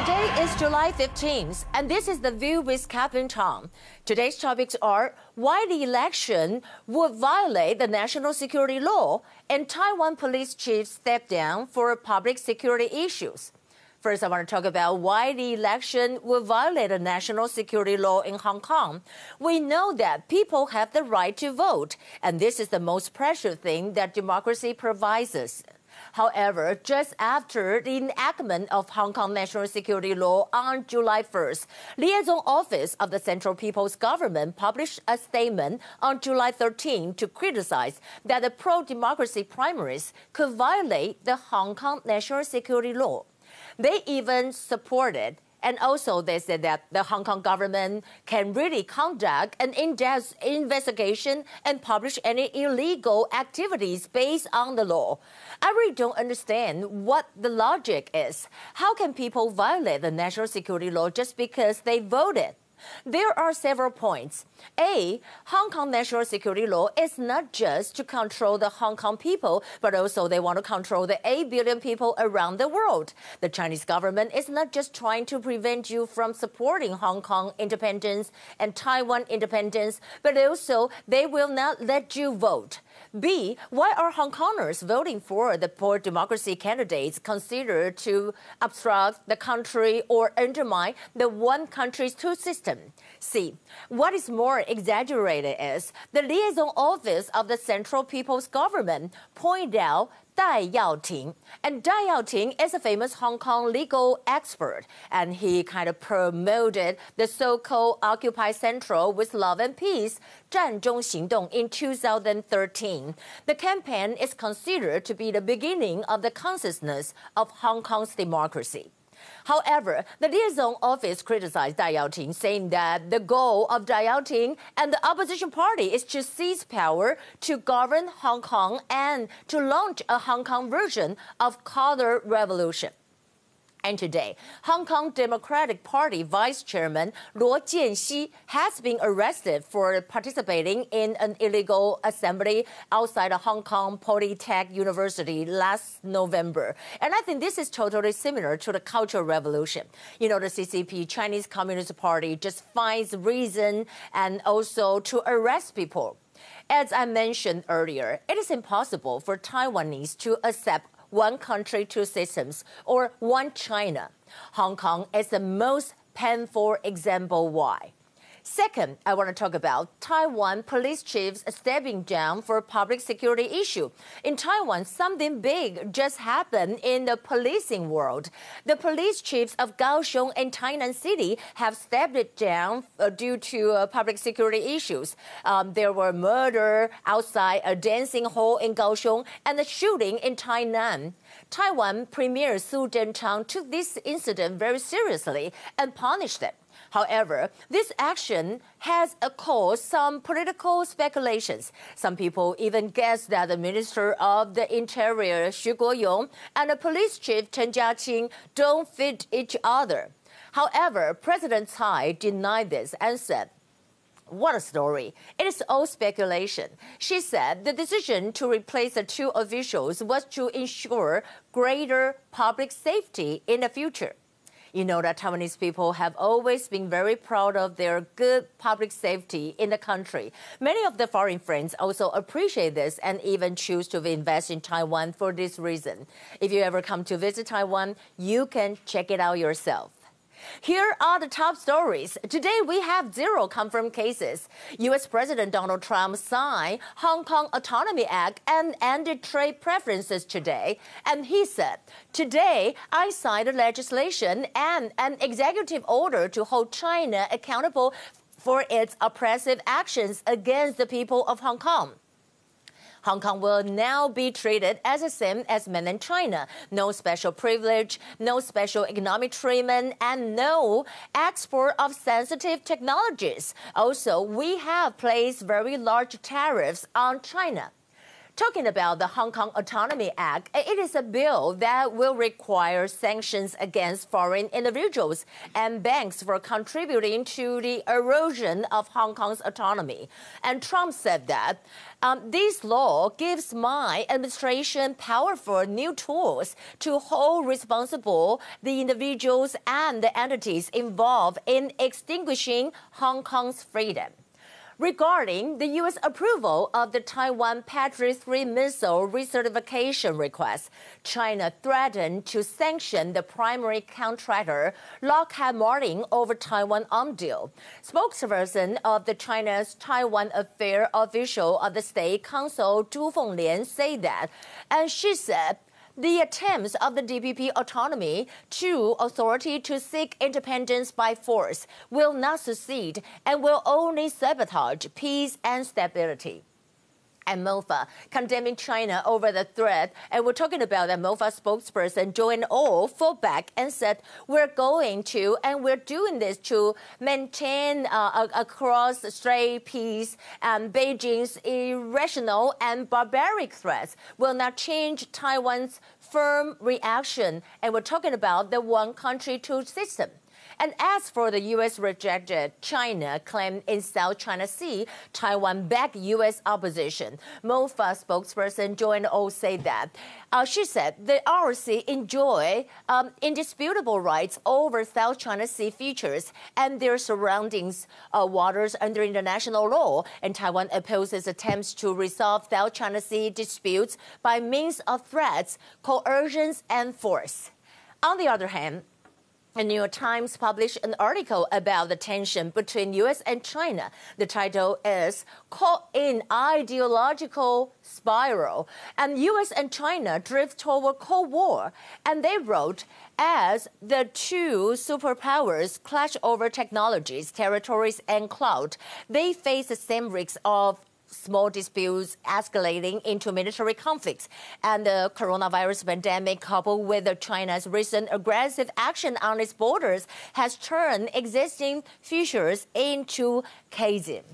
Today is July 15th, and this is The View with Catherine Tong. Today's topics are why the election would violate the national security law and Taiwan police chief step down for public security issues. First, I want to talk about why the election would violate the national security law in Hong Kong. We know that people have the right to vote, and this is the most precious thing that democracy provides us. However, just after the enactment of Hong Kong national security law on July 1st, Liaison Office of the Central People's Government published a statement on July 13 to criticize that the pro-democracy primaries could violate the Hong Kong national security law. They even supported and also, they said that the Hong Kong government can really conduct an in-depth investigation and publish any illegal activities based on the law. I really don't understand what the logic is. How can people violate the national security law just because they voted? There are several points. A, Hong Kong national security law is not just to control the Hong Kong people, but also they want to control the 8 billion people around the world. The Chinese government is not just trying to prevent you from supporting Hong Kong independence and Taiwan independence, but also they will not let you vote. B, why are Hong Kongers voting for the pro democracy candidates considered to obstruct the country or undermine the one country two system? See, what is more exaggerated is the liaison office of the Central People's Government pointed out Dai Yaoting. And Dai Yaoting is a famous Hong Kong legal expert, and he kind of promoted the so-called Occupy Central with Love and Peace, 占中行动, in 2013. The campaign is considered to be the beginning of the consciousness of Hong Kong's democracy. However, the liaison office criticized Dai Yaoting, saying that the goal of Dai Yaoting and the opposition party is to seize power to govern Hong Kong and to launch a Hong Kong version of color revolution. And today, Hong Kong Democratic Party Vice Chairman Luo Jianxi has been arrested for participating in an illegal assembly outside of Hong Kong Polytech University last November. And I think this is totally similar to the Cultural Revolution. You know, the CCP, Chinese Communist Party, just finds reason and also to arrest people. As I mentioned earlier, it is impossible for Taiwanese to accept one country, two systems, or one China. Hong Kong is the most painful example why. Second, I want to talk about Taiwan police chiefs stepping down for a public security issue. In Taiwan, something big just happened in the policing world. The police chiefs of Kaohsiung and Tainan City have stepped down uh, due to uh, public security issues. Um, there were murder outside a dancing hall in Kaohsiung and a shooting in Tainan. Taiwan Premier Su Tseng-chang took this incident very seriously and punished it. However, this action has caused some political speculations. Some people even guess that the Minister of the Interior, Xu Guoyong, and the police chief, Chen Jiaqing, don't fit each other. However, President Tsai denied this and said, what a story. It is all speculation. She said the decision to replace the two officials was to ensure greater public safety in the future. You know that Taiwanese people have always been very proud of their good public safety in the country. Many of the foreign friends also appreciate this and even choose to invest in Taiwan for this reason. If you ever come to visit Taiwan, you can check it out yourself. Here are the top stories. Today we have zero confirmed cases. U.S. President Donald Trump signed Hong Kong Autonomy Act and ended trade preferences today. And he said, Today I signed a legislation and an executive order to hold China accountable for its oppressive actions against the people of Hong Kong. Hong Kong will now be treated as the same as mainland China. No special privilege, no special economic treatment, and no export of sensitive technologies. Also, we have placed very large tariffs on China. Talking about the Hong Kong Autonomy Act, it is a bill that will require sanctions against foreign individuals and banks for contributing to the erosion of Hong Kong's autonomy. And Trump said that um, this law gives my administration powerful new tools to hold responsible the individuals and the entities involved in extinguishing Hong Kong's freedom regarding the U.S. approval of the Taiwan Patriot 3 missile recertification request. China threatened to sanction the primary contractor, Lockheed Martin, over Taiwan arm deal. Spokesperson of the China's Taiwan Affair official of the State Council, Zhu Fenglian, said that, and she said the attempts of the DPP autonomy to authority to seek independence by force will not succeed and will only sabotage peace and stability and MOFA, condemning China over the threat. And we're talking about that MOFA spokesperson, Joanne Oh, fought back and said, we're going to, and we're doing this to maintain uh, across strait peace and Beijing's irrational and barbaric threats will not change Taiwan's firm reaction. And we're talking about the one country, two system. And as for the U.S. rejected China claim in South China Sea, Taiwan backed U.S. opposition. MOFA spokesperson Joanne Ou said that. Uh, she said the ROC enjoy um, indisputable rights over South China Sea features and their surroundings uh, waters under international law, and Taiwan opposes attempts to resolve South China Sea disputes by means of threats, coercions, and force. On the other hand, the New York Times published an article about the tension between U.S. and China. The title is Caught in Ideological Spiral, and U.S. and China drift toward Cold War. And they wrote, as the two superpowers clash over technologies, territories, and clout, they face the same risks of small disputes escalating into military conflicts. And the coronavirus pandemic, coupled with China's recent aggressive action on its borders, has turned existing features into chasm.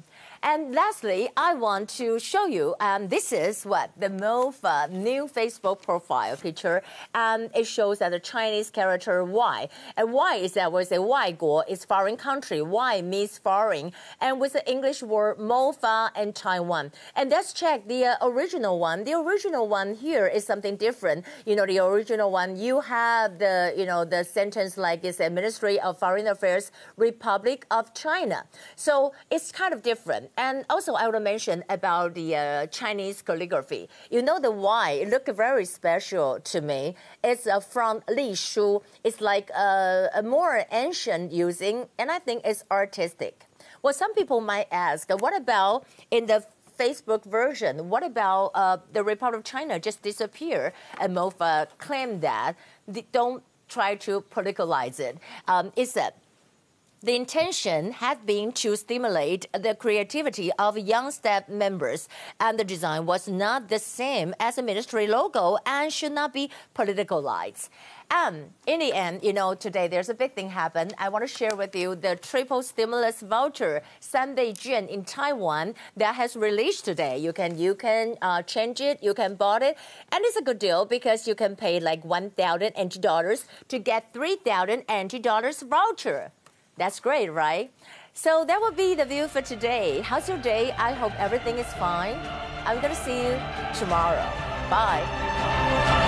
And lastly, I want to show you, um, this is what the MOFA new Facebook profile picture. Um, it shows that the Chinese character Y. And Y is that was Y Guo, is foreign country. Y means foreign. And with the English word MOFA and Taiwan. And let's check the uh, original one. The original one here is something different. You know, the original one, you have the, you know, the sentence like it's a Ministry of Foreign Affairs, Republic of China. So it's kind of different. And also, I want to mention about the uh, Chinese calligraphy. You know, the Y it looked very special to me. It's uh, from Li Shu. It's like a, a more ancient using, and I think it's artistic. Well, some people might ask, what about in the Facebook version. What about uh, the Republic of China just disappear? And MOFA claimed that. they Don't try to politicalize it. Um, that the intention had been to stimulate the creativity of young staff members, and the design was not the same as the ministry logo and should not be politicalized. And in the end, you know, today there's a big thing happened. I want to share with you the triple stimulus voucher Sanbei Quan in Taiwan that has released today. You can you can uh, change it, you can buy it, and it's a good deal because you can pay like one thousand NT dollars to get three thousand NT dollars voucher. That's great, right? So that will be the view for today. How's your day? I hope everything is fine. I'm going to see you tomorrow. Bye.